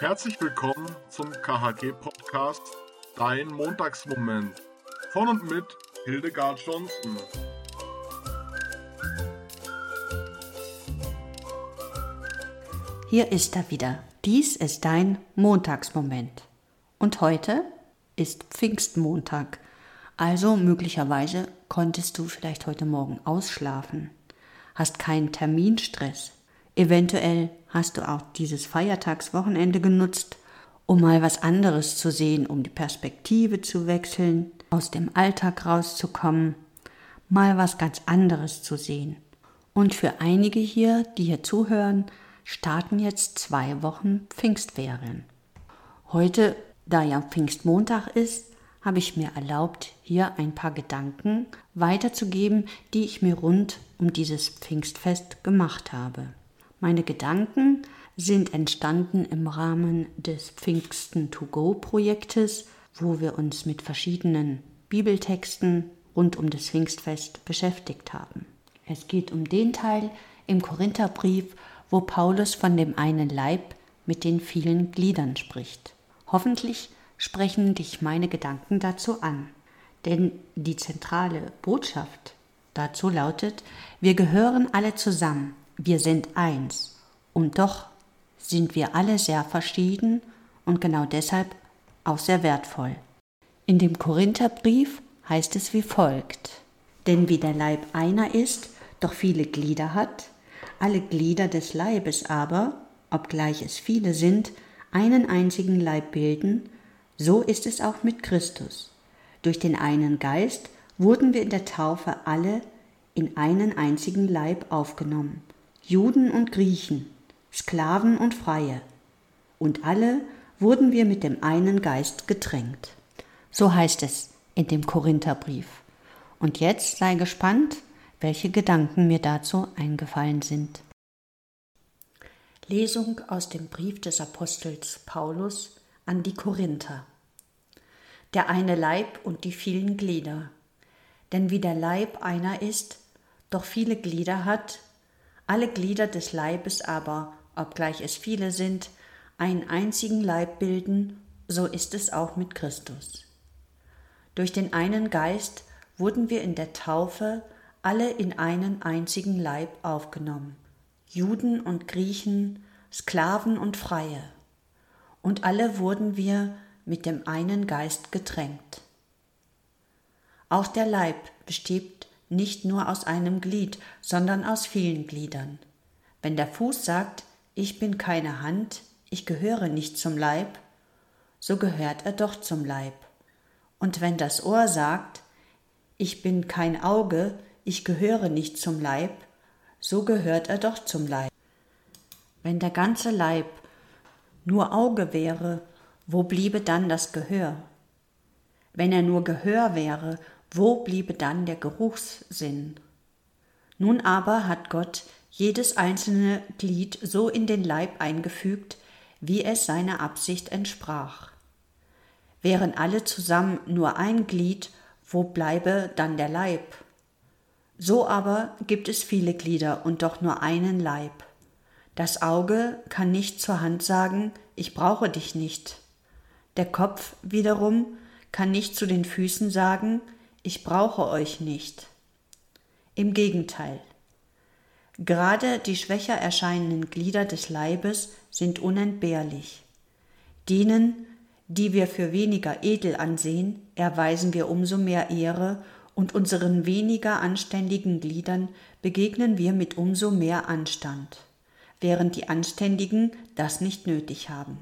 Herzlich willkommen zum KHG-Podcast Dein Montagsmoment von und mit Hildegard Johnson. Hier ist er wieder. Dies ist dein Montagsmoment. Und heute ist Pfingstmontag. Also möglicherweise konntest du vielleicht heute Morgen ausschlafen, hast keinen Terminstress. Eventuell hast du auch dieses Feiertagswochenende genutzt, um mal was anderes zu sehen, um die Perspektive zu wechseln, aus dem Alltag rauszukommen, mal was ganz anderes zu sehen. Und für einige hier, die hier zuhören, starten jetzt zwei Wochen Pfingstferien. Heute, da ja Pfingstmontag ist, habe ich mir erlaubt, hier ein paar Gedanken weiterzugeben, die ich mir rund um dieses Pfingstfest gemacht habe. Meine Gedanken sind entstanden im Rahmen des Pfingsten to go Projektes, wo wir uns mit verschiedenen Bibeltexten rund um das Pfingstfest beschäftigt haben. Es geht um den Teil im Korintherbrief, wo Paulus von dem einen Leib mit den vielen Gliedern spricht. Hoffentlich sprechen dich meine Gedanken dazu an. Denn die zentrale Botschaft dazu lautet, wir gehören alle zusammen, wir sind eins. Und doch sind wir alle sehr verschieden und genau deshalb auch sehr wertvoll. In dem Korintherbrief heißt es wie folgt. Denn wie der Leib einer ist, doch viele Glieder hat, alle Glieder des Leibes aber, obgleich es viele sind, einen einzigen Leib bilden, so ist es auch mit Christus. Durch den einen Geist wurden wir in der Taufe alle in einen einzigen Leib aufgenommen, Juden und Griechen, Sklaven und Freie, und alle wurden wir mit dem einen Geist getränkt. So heißt es in dem Korintherbrief. Und jetzt sei gespannt, welche Gedanken mir dazu eingefallen sind. Lesung aus dem Brief des Apostels Paulus an die Korinther. Der eine Leib und die vielen Glieder. Denn wie der Leib einer ist, doch viele Glieder hat, alle Glieder des Leibes aber, obgleich es viele sind, einen einzigen Leib bilden, so ist es auch mit Christus. Durch den einen Geist wurden wir in der Taufe alle in einen einzigen Leib aufgenommen, Juden und Griechen, Sklaven und Freie und alle wurden wir mit dem einen Geist getränkt. Auch der Leib besteht nicht nur aus einem Glied, sondern aus vielen Gliedern. Wenn der Fuß sagt, ich bin keine Hand, ich gehöre nicht zum Leib, so gehört er doch zum Leib. Und wenn das Ohr sagt, ich bin kein Auge, ich gehöre nicht zum Leib, so gehört er doch zum Leib. Wenn der ganze Leib nur Auge wäre, wo bliebe dann das Gehör? Wenn er nur Gehör wäre, wo bliebe dann der Geruchssinn? Nun aber hat Gott jedes einzelne Glied so in den Leib eingefügt, wie es seiner Absicht entsprach. Wären alle zusammen nur ein Glied, wo bleibe dann der Leib? So aber gibt es viele Glieder und doch nur einen Leib. Das Auge kann nicht zur Hand sagen, ich brauche dich nicht. Der Kopf wiederum kann nicht zu den Füßen sagen, ich brauche euch nicht. Im Gegenteil. Gerade die schwächer erscheinenden Glieder des Leibes sind unentbehrlich. Denen, die wir für weniger edel ansehen, erweisen wir umso mehr Ehre und unseren weniger anständigen Gliedern begegnen wir mit umso mehr Anstand während die Anständigen das nicht nötig haben.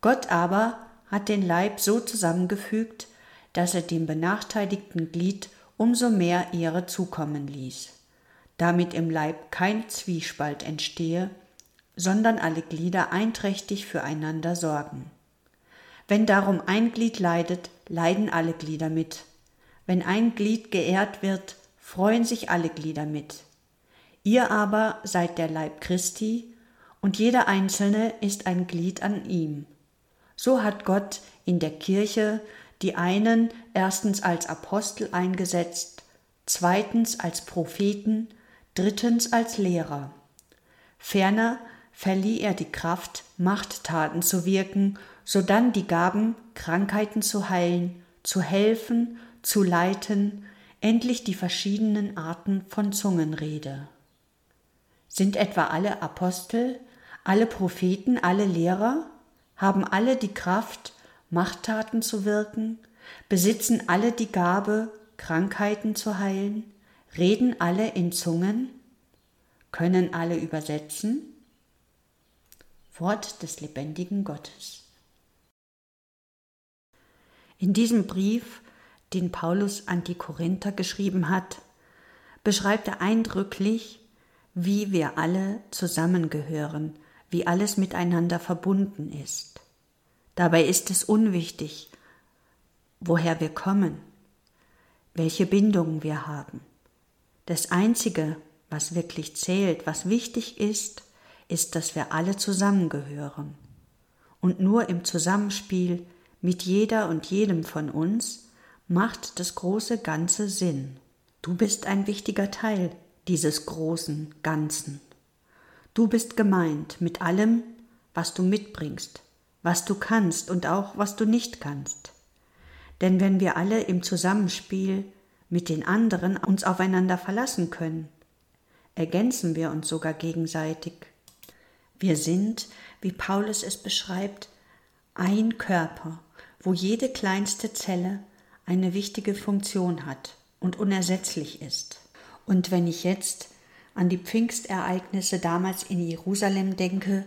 Gott aber hat den Leib so zusammengefügt, dass er dem benachteiligten Glied umso mehr Ehre zukommen ließ, damit im Leib kein Zwiespalt entstehe, sondern alle Glieder einträchtig füreinander sorgen. Wenn darum ein Glied leidet, leiden alle Glieder mit. Wenn ein Glied geehrt wird, freuen sich alle Glieder mit. Ihr aber seid der Leib Christi, und jeder Einzelne ist ein Glied an ihm. So hat Gott in der Kirche die einen erstens als Apostel eingesetzt, zweitens als Propheten, drittens als Lehrer. Ferner verlieh er die Kraft, Machttaten zu wirken, sodann die Gaben, Krankheiten zu heilen, zu helfen, zu leiten, endlich die verschiedenen Arten von Zungenrede. Sind etwa alle Apostel, alle Propheten, alle Lehrer, haben alle die Kraft, Machttaten zu wirken, besitzen alle die Gabe, Krankheiten zu heilen, reden alle in Zungen, können alle übersetzen? Wort des lebendigen Gottes. In diesem Brief, den Paulus an die Korinther geschrieben hat, beschreibt er eindrücklich, wie wir alle zusammengehören, wie alles miteinander verbunden ist. Dabei ist es unwichtig, woher wir kommen, welche Bindungen wir haben. Das Einzige, was wirklich zählt, was wichtig ist, ist, dass wir alle zusammengehören. Und nur im Zusammenspiel mit jeder und jedem von uns macht das große Ganze Sinn. Du bist ein wichtiger Teil dieses großen Ganzen. Du bist gemeint mit allem, was du mitbringst, was du kannst und auch was du nicht kannst. Denn wenn wir alle im Zusammenspiel mit den anderen uns aufeinander verlassen können, ergänzen wir uns sogar gegenseitig. Wir sind, wie Paulus es beschreibt, ein Körper, wo jede kleinste Zelle eine wichtige Funktion hat und unersetzlich ist. Und wenn ich jetzt an die Pfingstereignisse damals in Jerusalem denke,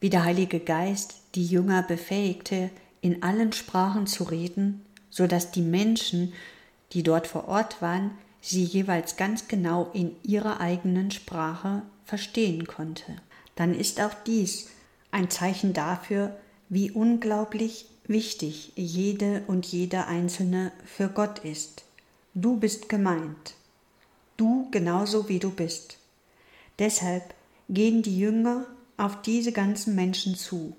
wie der Heilige Geist die Jünger befähigte, in allen Sprachen zu reden, so dass die Menschen, die dort vor Ort waren, sie jeweils ganz genau in ihrer eigenen Sprache verstehen konnte. Dann ist auch dies ein Zeichen dafür, wie unglaublich wichtig jede und jeder Einzelne für Gott ist. Du bist gemeint. Du genauso wie du bist. Deshalb gehen die Jünger auf diese ganzen Menschen zu.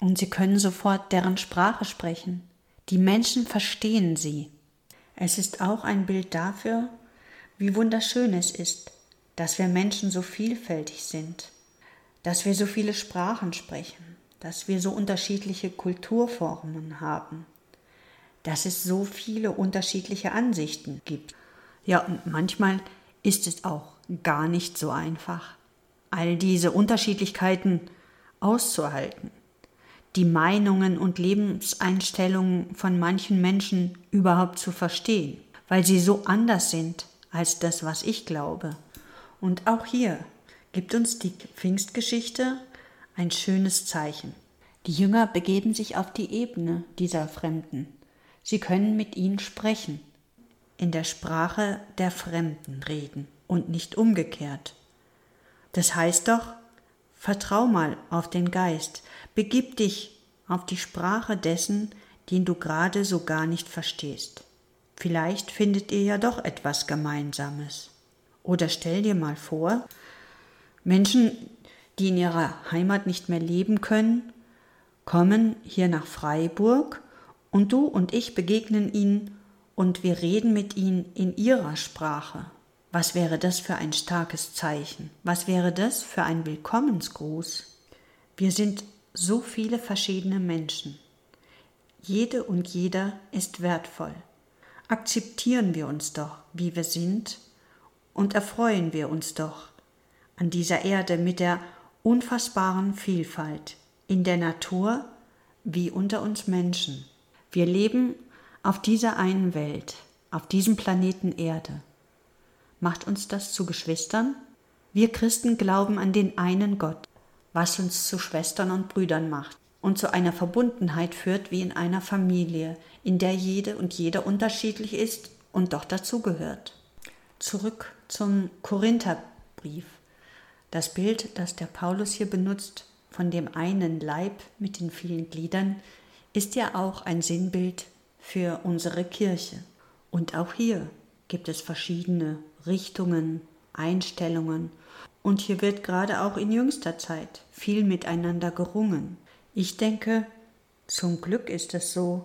Und sie können sofort deren Sprache sprechen. Die Menschen verstehen sie. Es ist auch ein Bild dafür, wie wunderschön es ist, dass wir Menschen so vielfältig sind, dass wir so viele Sprachen sprechen, dass wir so unterschiedliche Kulturformen haben, dass es so viele unterschiedliche Ansichten gibt. Ja, und manchmal ist es auch gar nicht so einfach, all diese Unterschiedlichkeiten auszuhalten, die Meinungen und Lebenseinstellungen von manchen Menschen überhaupt zu verstehen, weil sie so anders sind als das, was ich glaube. Und auch hier gibt uns die Pfingstgeschichte ein schönes Zeichen. Die Jünger begeben sich auf die Ebene dieser Fremden. Sie können mit ihnen sprechen, in der Sprache der Fremden reden und nicht umgekehrt. Das heißt doch, vertrau mal auf den Geist, begib dich auf die Sprache dessen, den du gerade so gar nicht verstehst. Vielleicht findet ihr ja doch etwas Gemeinsames. Oder stell dir mal vor, Menschen, die in ihrer Heimat nicht mehr leben können, kommen hier nach Freiburg und du und ich begegnen ihnen und wir reden mit ihnen in ihrer Sprache. Was wäre das für ein starkes Zeichen? Was wäre das für ein Willkommensgruß? Wir sind so viele verschiedene Menschen. Jede und jeder ist wertvoll akzeptieren wir uns doch, wie wir sind, und erfreuen wir uns doch an dieser Erde mit der unfassbaren Vielfalt in der Natur wie unter uns Menschen. Wir leben auf dieser einen Welt, auf diesem Planeten Erde. Macht uns das zu Geschwistern? Wir Christen glauben an den einen Gott, was uns zu Schwestern und Brüdern macht und zu einer Verbundenheit führt wie in einer Familie, in der jede und jeder unterschiedlich ist und doch dazugehört. Zurück zum Korintherbrief. Das Bild, das der Paulus hier benutzt, von dem einen Leib mit den vielen Gliedern, ist ja auch ein Sinnbild für unsere Kirche. Und auch hier gibt es verschiedene Richtungen, Einstellungen. Und hier wird gerade auch in jüngster Zeit viel miteinander gerungen. Ich denke, zum Glück ist es so.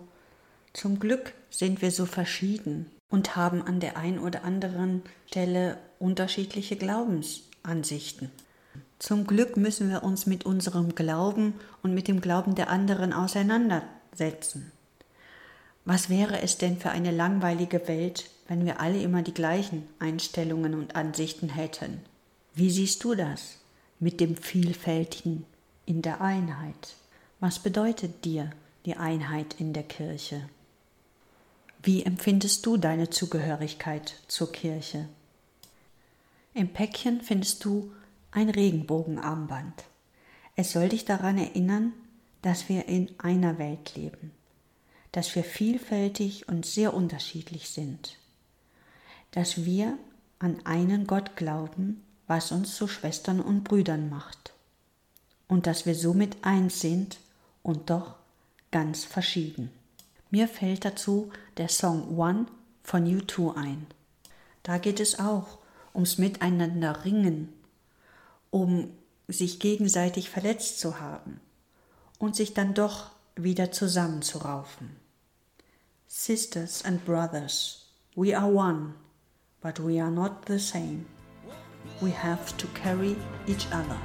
Zum Glück sind wir so verschieden und haben an der einen oder anderen Stelle unterschiedliche Glaubensansichten. Zum Glück müssen wir uns mit unserem Glauben und mit dem Glauben der anderen auseinandersetzen. Was wäre es denn für eine langweilige Welt, wenn wir alle immer die gleichen Einstellungen und Ansichten hätten? Wie siehst du das mit dem Vielfältigen in der Einheit? Was bedeutet dir die Einheit in der Kirche? Wie empfindest du deine Zugehörigkeit zur Kirche? Im Päckchen findest du ein Regenbogenarmband. Es soll dich daran erinnern, dass wir in einer Welt leben, dass wir vielfältig und sehr unterschiedlich sind, dass wir an einen Gott glauben, was uns zu Schwestern und Brüdern macht, und dass wir somit eins sind und doch ganz verschieden. Mir fällt dazu der Song One von U2 ein. Da geht es auch ums Miteinander ringen, um sich gegenseitig verletzt zu haben und sich dann doch wieder zusammenzuraufen. Sisters and brothers, we are one, but we are not the same. We have to carry each other.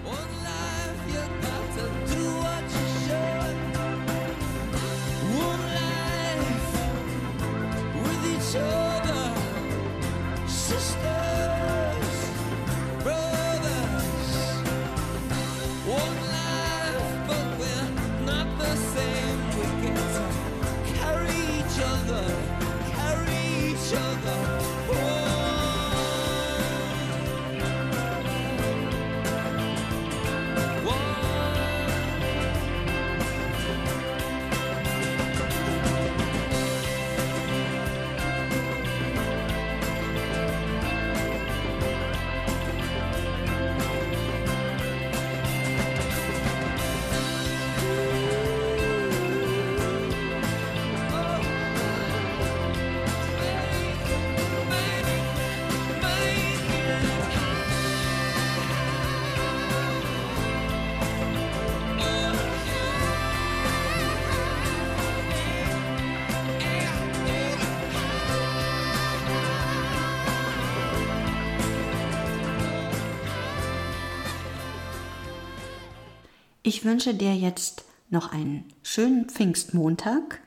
Ich wünsche dir jetzt noch einen schönen Pfingstmontag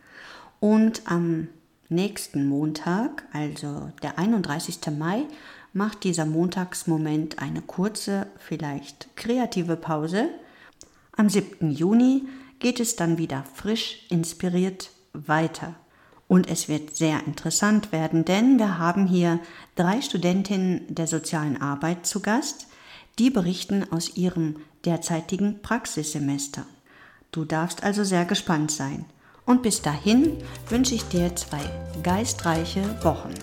und am nächsten Montag, also der 31. Mai, macht dieser Montagsmoment eine kurze, vielleicht kreative Pause. Am 7. Juni geht es dann wieder frisch inspiriert weiter. Und es wird sehr interessant werden, denn wir haben hier drei Studentinnen der sozialen Arbeit zu Gast, die berichten aus ihrem derzeitigen Praxissemester. Du darfst also sehr gespannt sein. Und bis dahin wünsche ich dir zwei geistreiche Wochen.